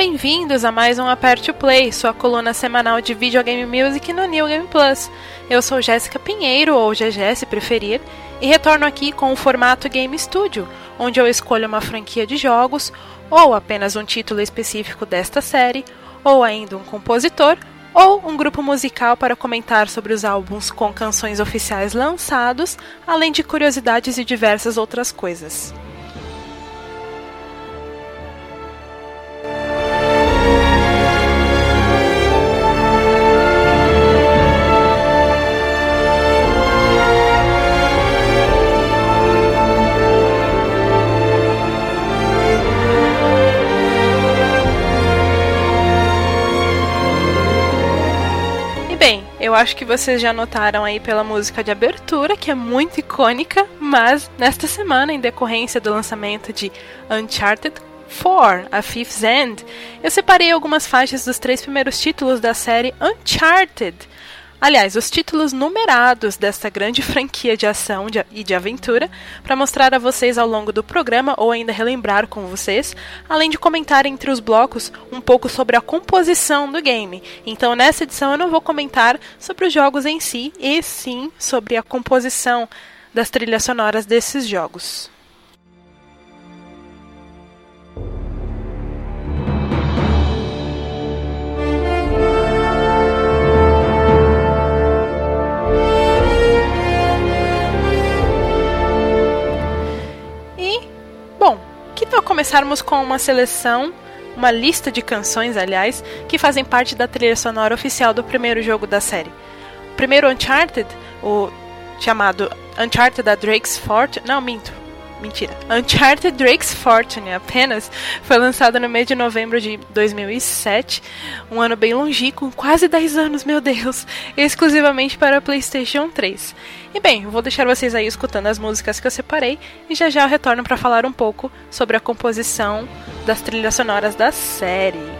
Bem-vindos a mais um Aperte o Play, sua coluna semanal de videogame music no New Game Plus. Eu sou Jéssica Pinheiro, ou GG se preferir, e retorno aqui com o formato Game Studio, onde eu escolho uma franquia de jogos, ou apenas um título específico desta série, ou ainda um compositor, ou um grupo musical para comentar sobre os álbuns com canções oficiais lançados, além de curiosidades e diversas outras coisas. Eu acho que vocês já notaram aí pela música de abertura, que é muito icônica, mas nesta semana, em decorrência do lançamento de Uncharted 4, A Fifth End, eu separei algumas faixas dos três primeiros títulos da série Uncharted Aliás, os títulos numerados desta grande franquia de ação e de aventura, para mostrar a vocês ao longo do programa ou ainda relembrar com vocês, além de comentar entre os blocos um pouco sobre a composição do game. Então, nessa edição eu não vou comentar sobre os jogos em si, e sim sobre a composição das trilhas sonoras desses jogos. Tal começarmos com uma seleção, uma lista de canções, aliás, que fazem parte da trilha sonora oficial do primeiro jogo da série? O primeiro Uncharted, o chamado Uncharted da Drake's Fortune. Não, minto. Mentira. Uncharted Drake's Fortune apenas foi lançado no mês de novembro de 2007, um ano bem longínquo, quase 10 anos, meu Deus, exclusivamente para PlayStation 3. E bem, vou deixar vocês aí escutando as músicas que eu separei e já já eu retorno para falar um pouco sobre a composição das trilhas sonoras da série.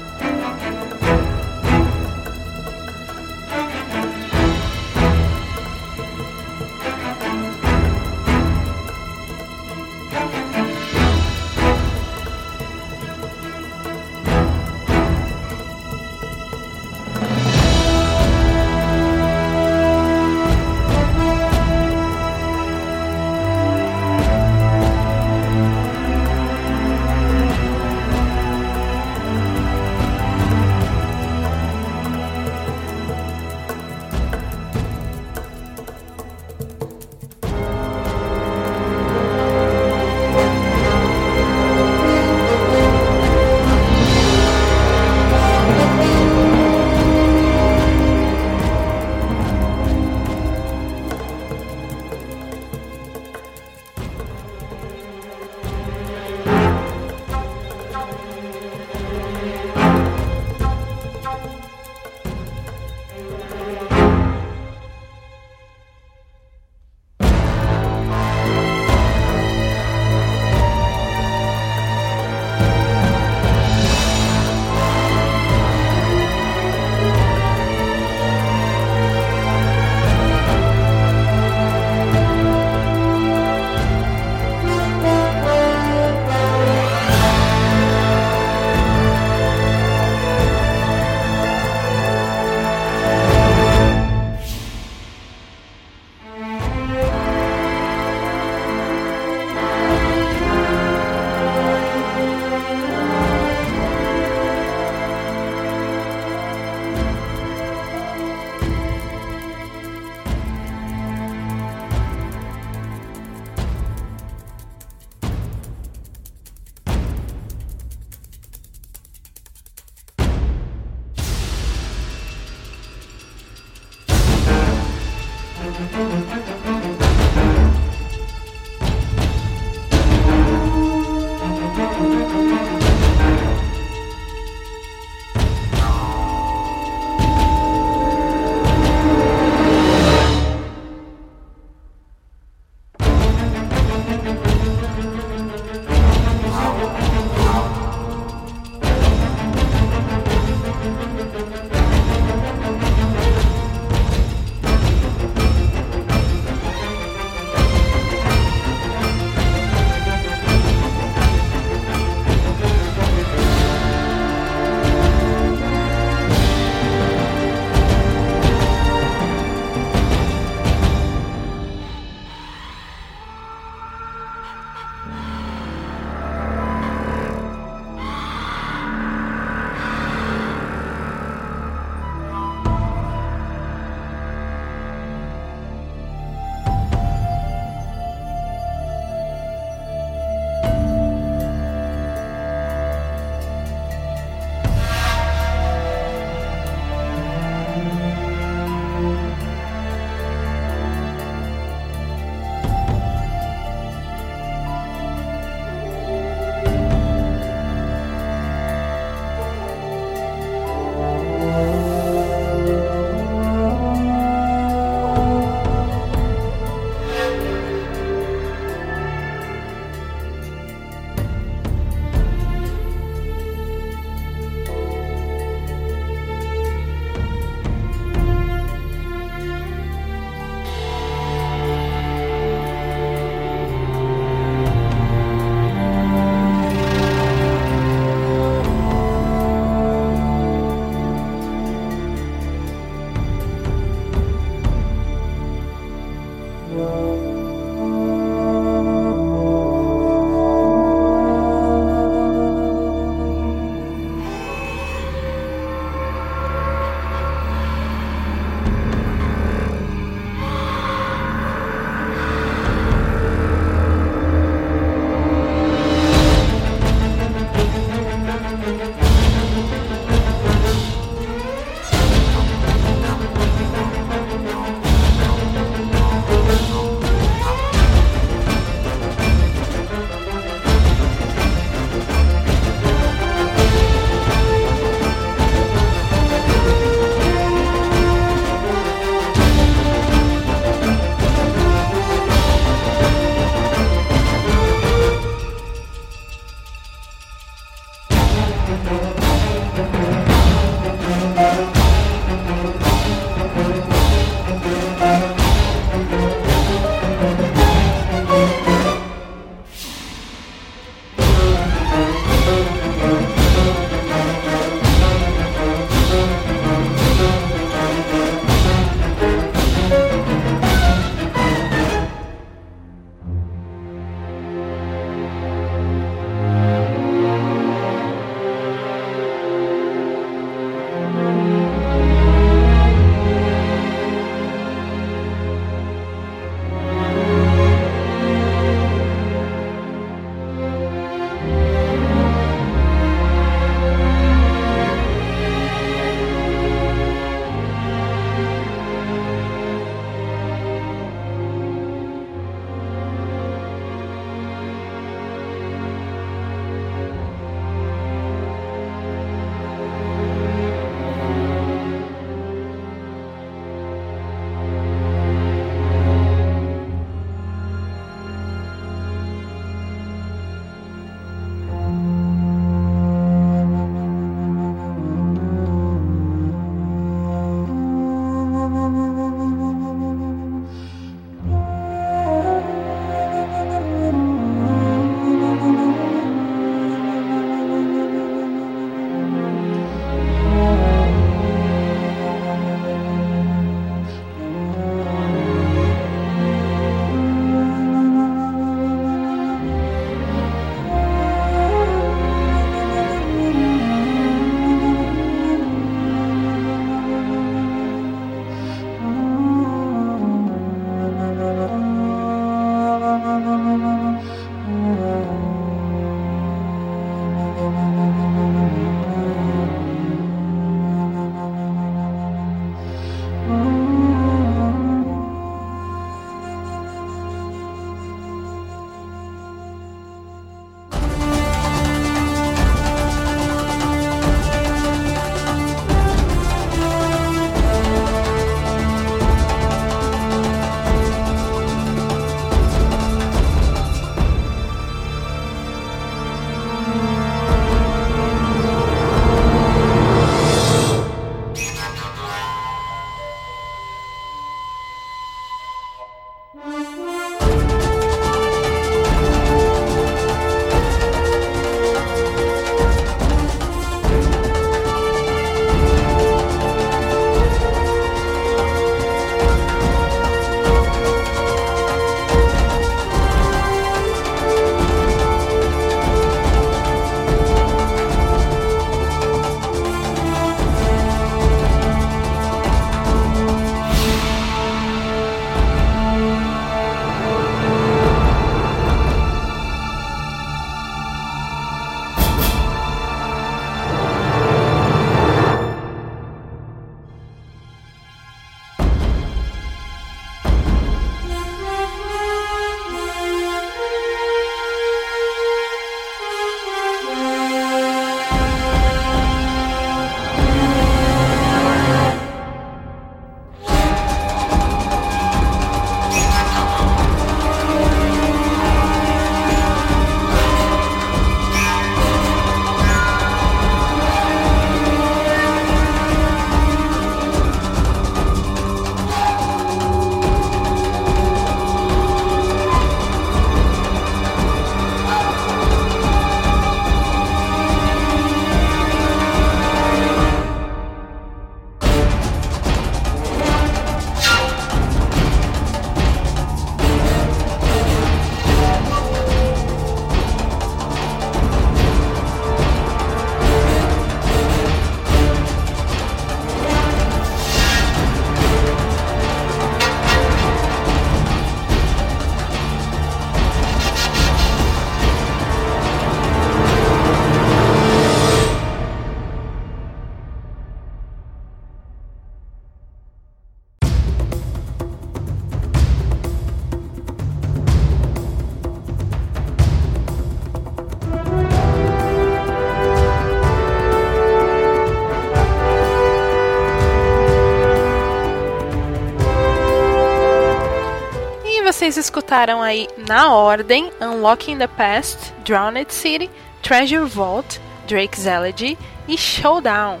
Vocês escutaram aí na ordem Unlocking the Past, Drowned City, Treasure Vault, Drake's Elegy e Showdown.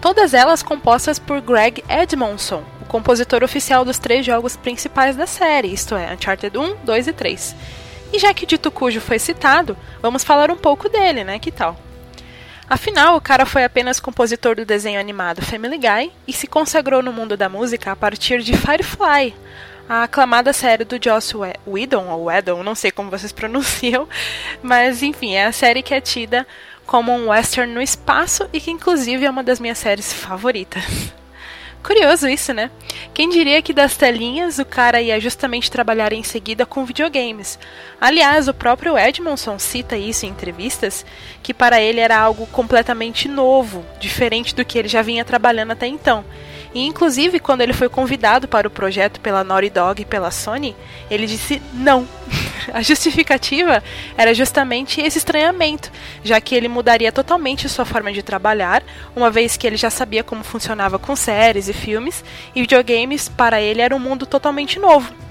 Todas elas compostas por Greg Edmondson, o compositor oficial dos três jogos principais da série, isto é, Uncharted 1, 2 e 3. E já que o Dito Cujo foi citado, vamos falar um pouco dele, né? Que tal? Afinal, o cara foi apenas compositor do desenho animado Family Guy e se consagrou no mundo da música a partir de Firefly, a aclamada série do Joss Whedon, ou Whedon, não sei como vocês pronunciam, mas enfim, é a série que é tida como um western no espaço e que inclusive é uma das minhas séries favoritas. Curioso isso, né? Quem diria que das telinhas o cara ia justamente trabalhar em seguida com videogames. Aliás, o próprio Edmondson cita isso em entrevistas, que para ele era algo completamente novo, diferente do que ele já vinha trabalhando até então. E inclusive quando ele foi convidado para o projeto pela Naughty Dog e pela Sony, ele disse não. A justificativa era justamente esse estranhamento, já que ele mudaria totalmente sua forma de trabalhar, uma vez que ele já sabia como funcionava com séries e filmes, e videogames para ele era um mundo totalmente novo.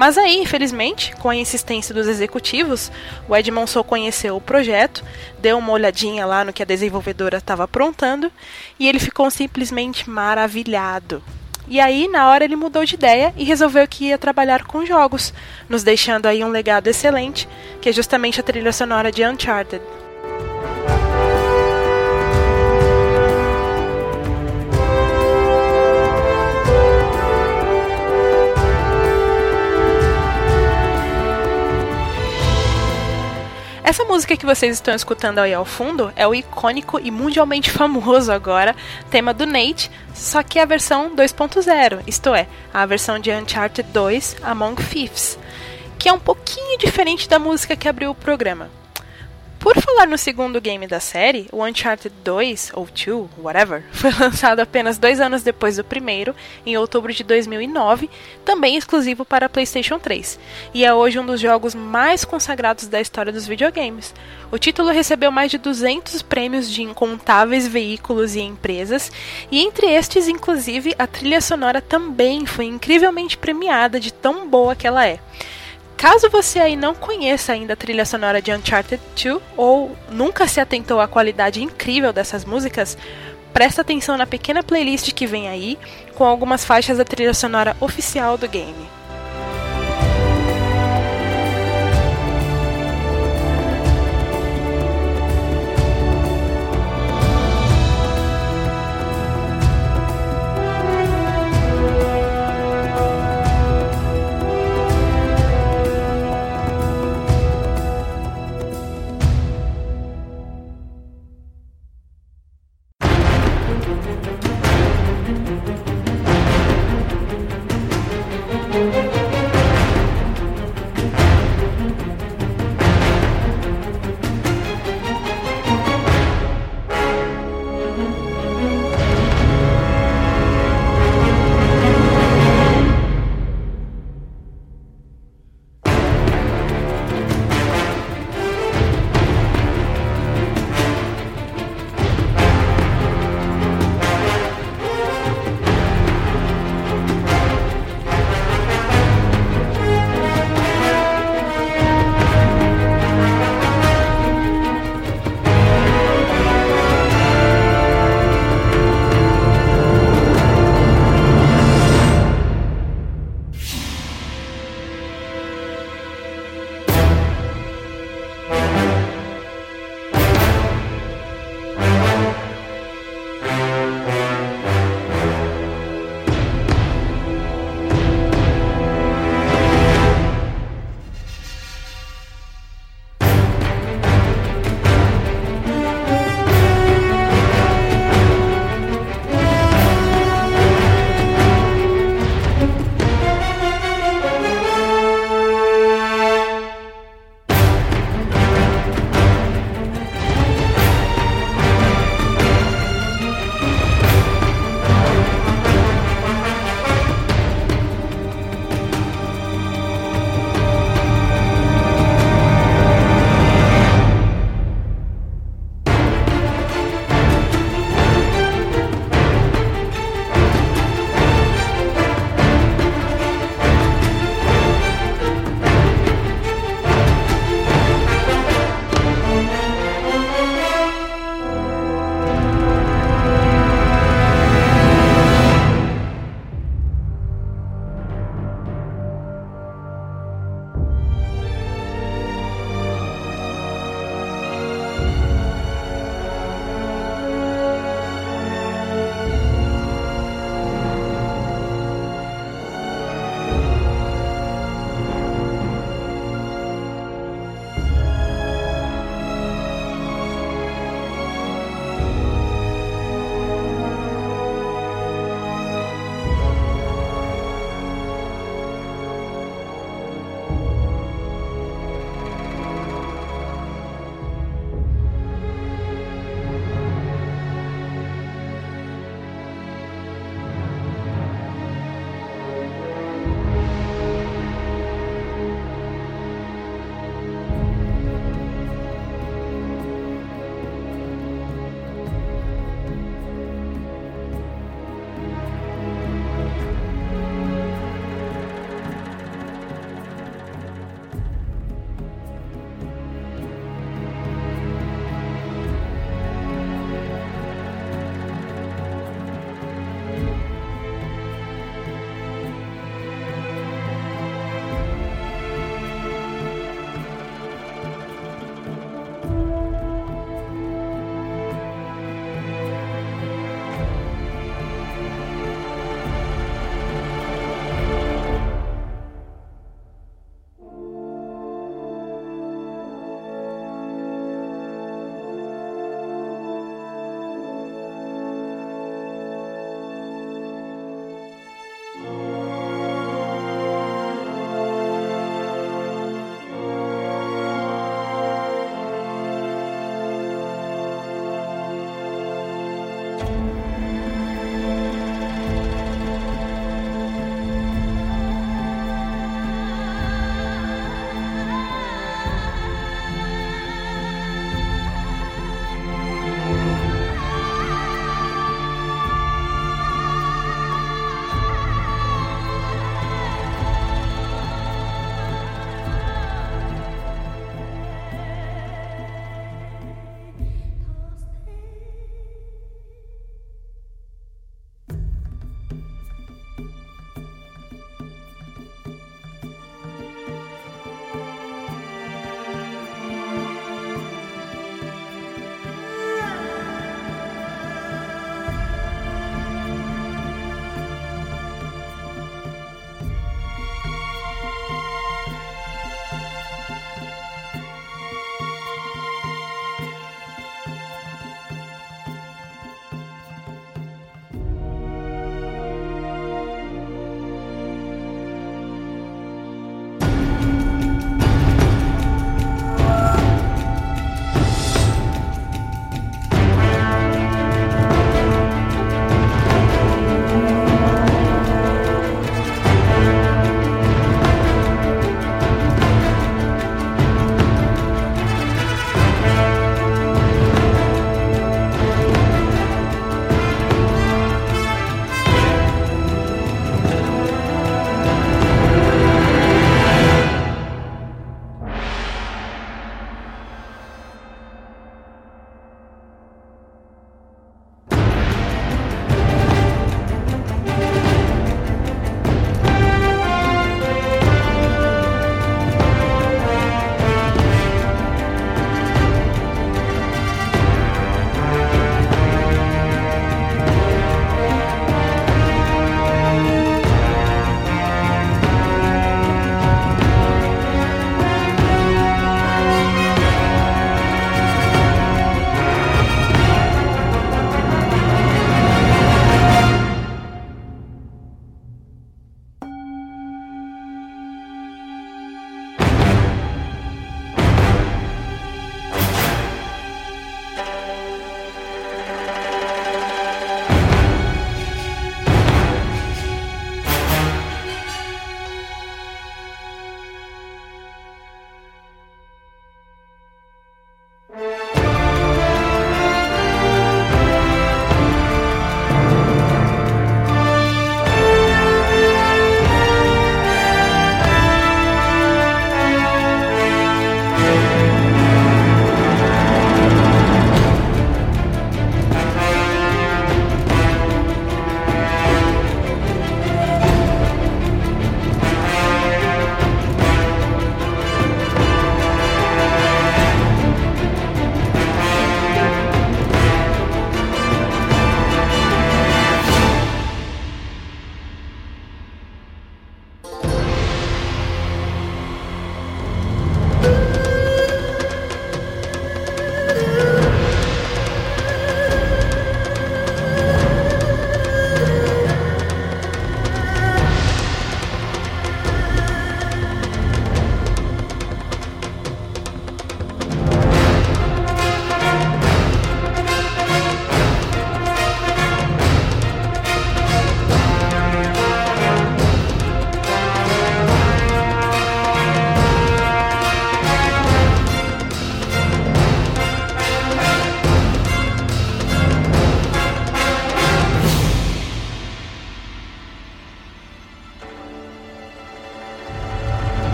Mas aí, infelizmente, com a insistência dos executivos, o Edmondson conheceu o projeto, deu uma olhadinha lá no que a desenvolvedora estava aprontando e ele ficou simplesmente maravilhado. E aí, na hora, ele mudou de ideia e resolveu que ia trabalhar com jogos, nos deixando aí um legado excelente, que é justamente a trilha sonora de Uncharted. Essa música que vocês estão escutando aí ao fundo é o icônico e mundialmente famoso agora tema do Nate, só que é a versão 2.0, isto é, a versão de Uncharted 2 Among Thieves, que é um pouquinho diferente da música que abriu o programa. Por falar no segundo game da série, o Uncharted 2, ou 2, whatever, foi lançado apenas dois anos depois do primeiro, em outubro de 2009, também exclusivo para PlayStation 3, e é hoje um dos jogos mais consagrados da história dos videogames. O título recebeu mais de 200 prêmios de incontáveis veículos e empresas, e entre estes, inclusive, a trilha sonora também foi incrivelmente premiada de tão boa que ela é. Caso você aí não conheça ainda a trilha sonora de Uncharted 2 ou nunca se atentou à qualidade incrível dessas músicas, presta atenção na pequena playlist que vem aí com algumas faixas da trilha sonora oficial do game.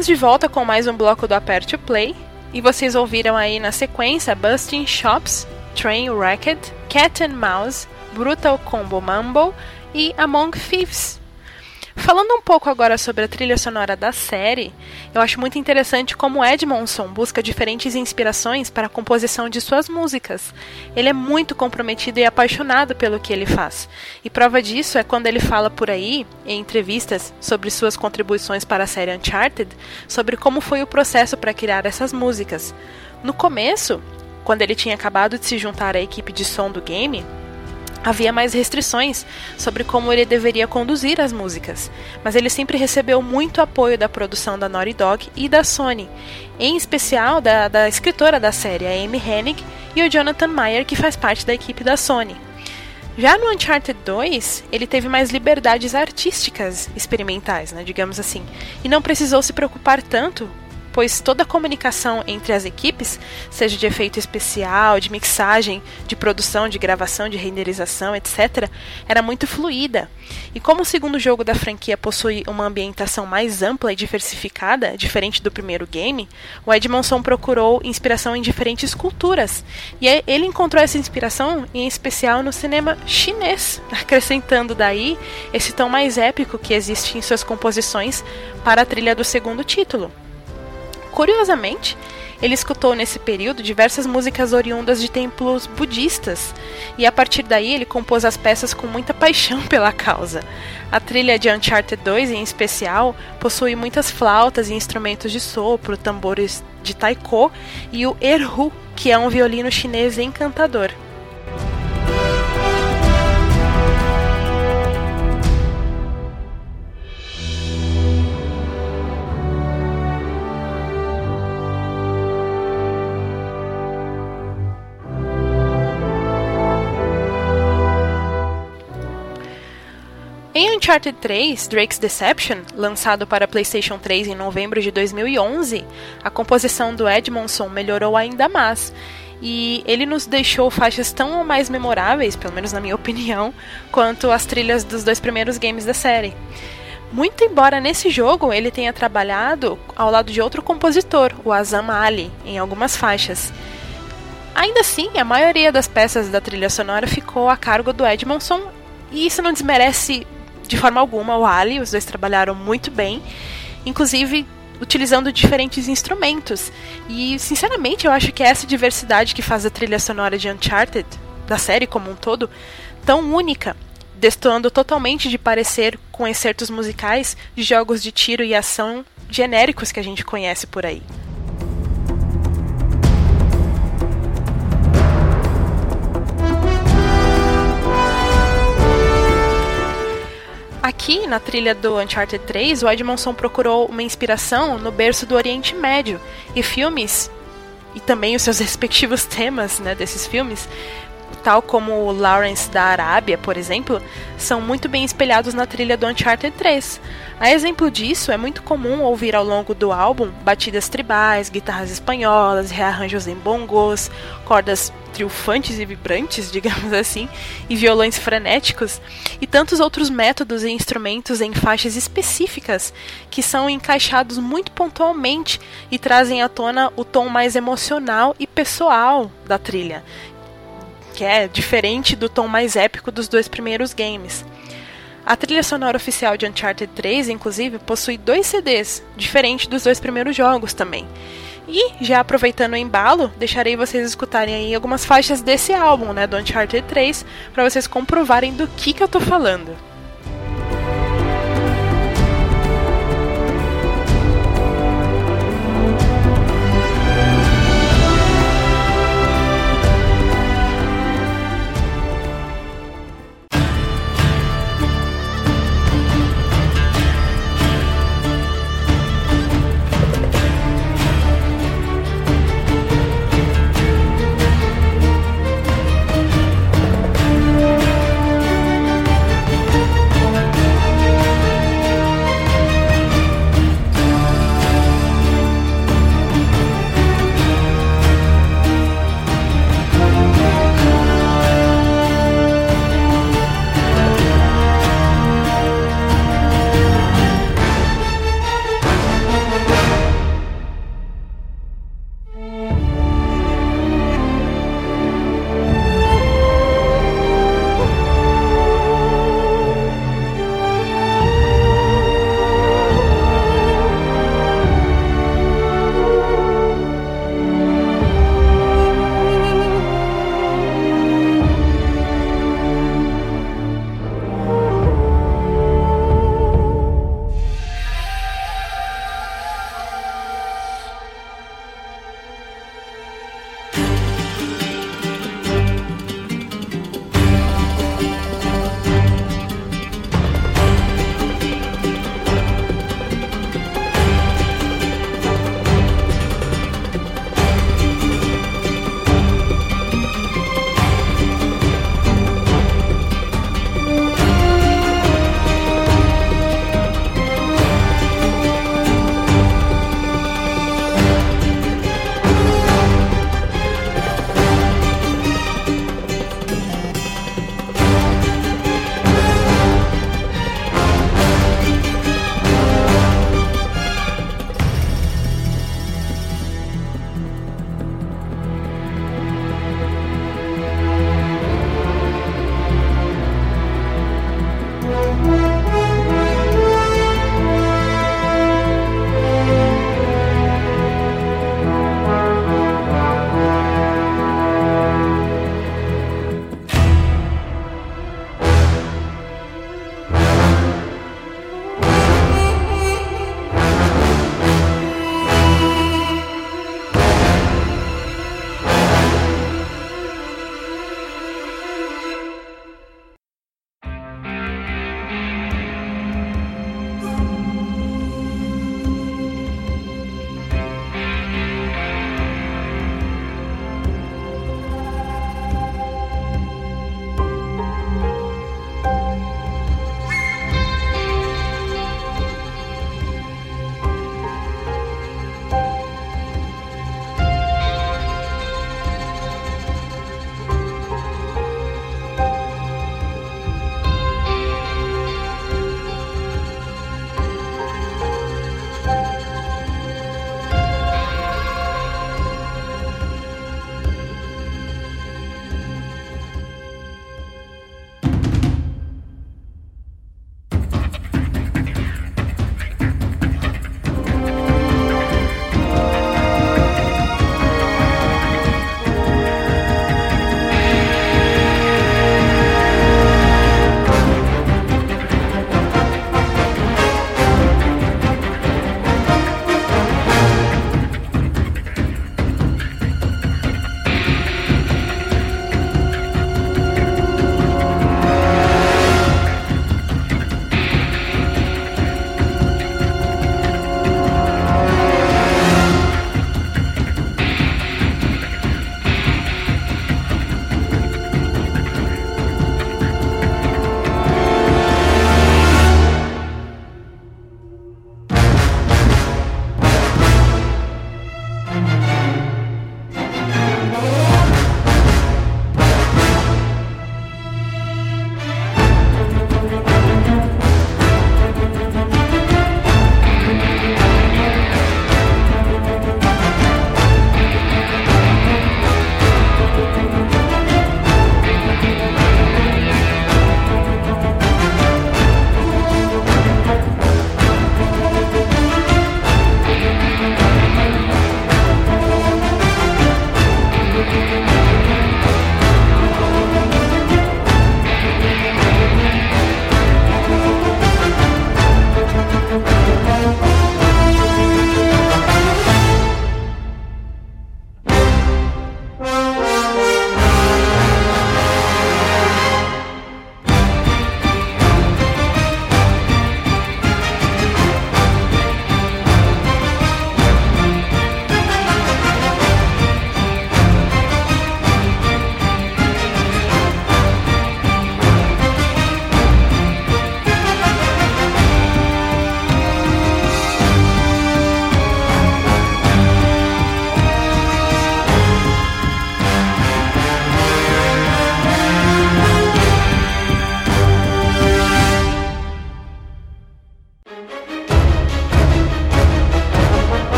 Estamos de volta com mais um bloco do Aperte Play. E vocês ouviram aí na sequência Busting Shops, Train Racket, Cat and Mouse, Brutal Combo Mumble e Among Thieves. Falando um pouco agora sobre a trilha sonora da série, eu acho muito interessante como Edmondson busca diferentes inspirações para a composição de suas músicas. Ele é muito comprometido e apaixonado pelo que ele faz. E prova disso é quando ele fala por aí, em entrevistas, sobre suas contribuições para a série Uncharted, sobre como foi o processo para criar essas músicas. No começo, quando ele tinha acabado de se juntar à equipe de som do game, havia mais restrições sobre como ele deveria conduzir as músicas, mas ele sempre recebeu muito apoio da produção da Naughty Dog e da Sony, em especial da, da escritora da série, a Amy Hennig, e o Jonathan Meyer, que faz parte da equipe da Sony. Já no Uncharted 2, ele teve mais liberdades artísticas experimentais, né, digamos assim, e não precisou se preocupar tanto pois toda a comunicação entre as equipes, seja de efeito especial, de mixagem, de produção, de gravação, de renderização, etc., era muito fluida. E como o segundo jogo da franquia possui uma ambientação mais ampla e diversificada, diferente do primeiro game, o Edmondson procurou inspiração em diferentes culturas. E ele encontrou essa inspiração em especial no cinema chinês, acrescentando daí esse tom mais épico que existe em suas composições para a trilha do segundo título. Curiosamente, ele escutou nesse período diversas músicas oriundas de templos budistas, e a partir daí ele compôs as peças com muita paixão pela causa. A trilha de Uncharted 2, em especial, possui muitas flautas e instrumentos de sopro, tambores de taiko e o erhu, que é um violino chinês encantador. Uncharted 3, Drake's Deception, lançado para PlayStation 3 em novembro de 2011, a composição do Edmondson melhorou ainda mais. E ele nos deixou faixas tão mais memoráveis, pelo menos na minha opinião, quanto as trilhas dos dois primeiros games da série. Muito embora nesse jogo ele tenha trabalhado ao lado de outro compositor, o Azam Ali, em algumas faixas. Ainda assim, a maioria das peças da trilha sonora ficou a cargo do Edmondson, e isso não desmerece de forma alguma o Ali, os dois trabalharam muito bem, inclusive utilizando diferentes instrumentos. E sinceramente, eu acho que é essa diversidade que faz a trilha sonora de Uncharted, da série como um todo, tão única, destoando totalmente de parecer com excertos musicais de jogos de tiro e ação genéricos que a gente conhece por aí. Aqui, na trilha do Uncharted 3, o Edmondson procurou uma inspiração no berço do Oriente Médio e filmes e também os seus respectivos temas né, desses filmes, tal como o Lawrence da Arábia, por exemplo, são muito bem espelhados na trilha do Uncharted 3. A exemplo disso, é muito comum ouvir ao longo do álbum batidas tribais, guitarras espanholas, rearranjos em bongos, cordas triunfantes e vibrantes, digamos assim, e violões frenéticos, e tantos outros métodos e instrumentos em faixas específicas que são encaixados muito pontualmente e trazem à tona o tom mais emocional e pessoal da trilha, que é diferente do tom mais épico dos dois primeiros games. A trilha sonora oficial de Uncharted 3, inclusive, possui dois CDs, diferente dos dois primeiros jogos também. E, já aproveitando o embalo, deixarei vocês escutarem aí algumas faixas desse álbum, né, do Uncharted 3, para vocês comprovarem do que, que eu tô falando.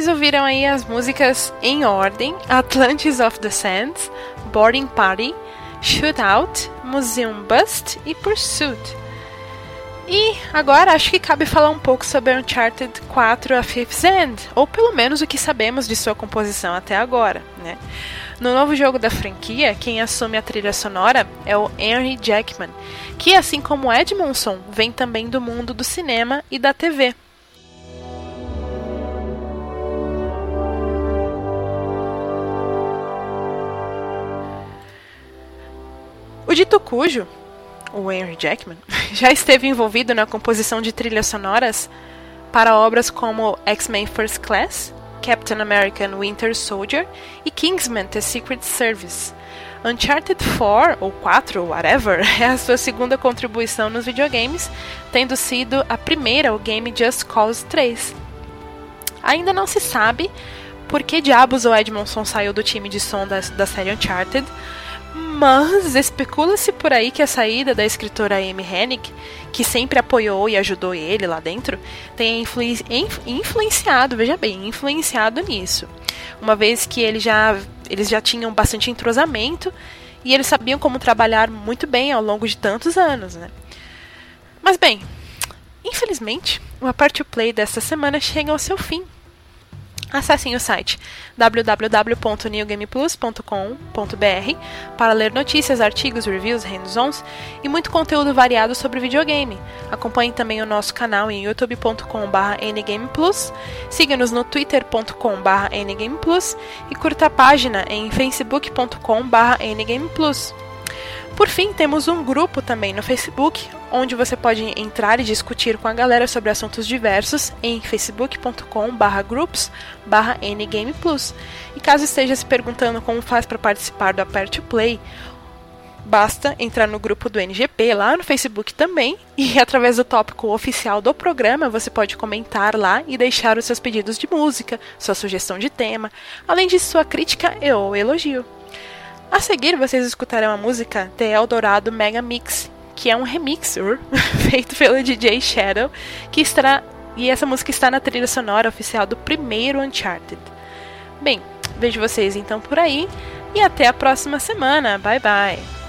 Vocês ouviram aí as músicas em ordem: Atlantis of the Sands, Boarding Party, Shootout, Museum Bust e Pursuit. E agora acho que cabe falar um pouco sobre Uncharted 4 A Fifth End, ou pelo menos o que sabemos de sua composição até agora, né? No novo jogo da franquia, quem assume a trilha sonora é o Henry Jackman, que assim como Edmondson, vem também do mundo do cinema e da TV. O dito cujo, o Henry Jackman, já esteve envolvido na composição de trilhas sonoras para obras como X-Men First Class, Captain American Winter Soldier e Kingsman The Secret Service. Uncharted 4 ou 4 ou whatever é a sua segunda contribuição nos videogames, tendo sido a primeira o game Just Cause 3. Ainda não se sabe por que diabos o Edmondson saiu do time de som da, da série Uncharted, mas especula-se por aí que a saída da escritora Amy Hennig, que sempre apoiou e ajudou ele lá dentro, tenha influ influenciado, veja bem, influenciado nisso. Uma vez que ele já, eles já tinham bastante entrosamento e eles sabiam como trabalhar muito bem ao longo de tantos anos, né? Mas bem, infelizmente, o Apart Play desta semana chega ao seu fim. Acessem o site www.newgameplus.com.br para ler notícias, artigos, reviews, hands-ons e muito conteúdo variado sobre videogame. Acompanhe também o nosso canal em youtube.com.br ngameplus, siga-nos no twitter.com.br ngameplus e curta a página em facebook.com.br ngameplus. Por fim, temos um grupo também no Facebook, onde você pode entrar e discutir com a galera sobre assuntos diversos em facebook.com/groups/ngameplus. E caso esteja se perguntando como faz para participar do Aperte Play, basta entrar no grupo do NGP lá no Facebook também e através do tópico oficial do programa você pode comentar lá e deixar os seus pedidos de música, sua sugestão de tema, além de sua crítica e ou elogio. A seguir, vocês escutarão a música The Eldorado Mega Mix, que é um remixer feito pelo DJ Shadow, que estará e essa música está na trilha sonora oficial do primeiro Uncharted. Bem, vejo vocês então por aí e até a próxima semana. Bye bye.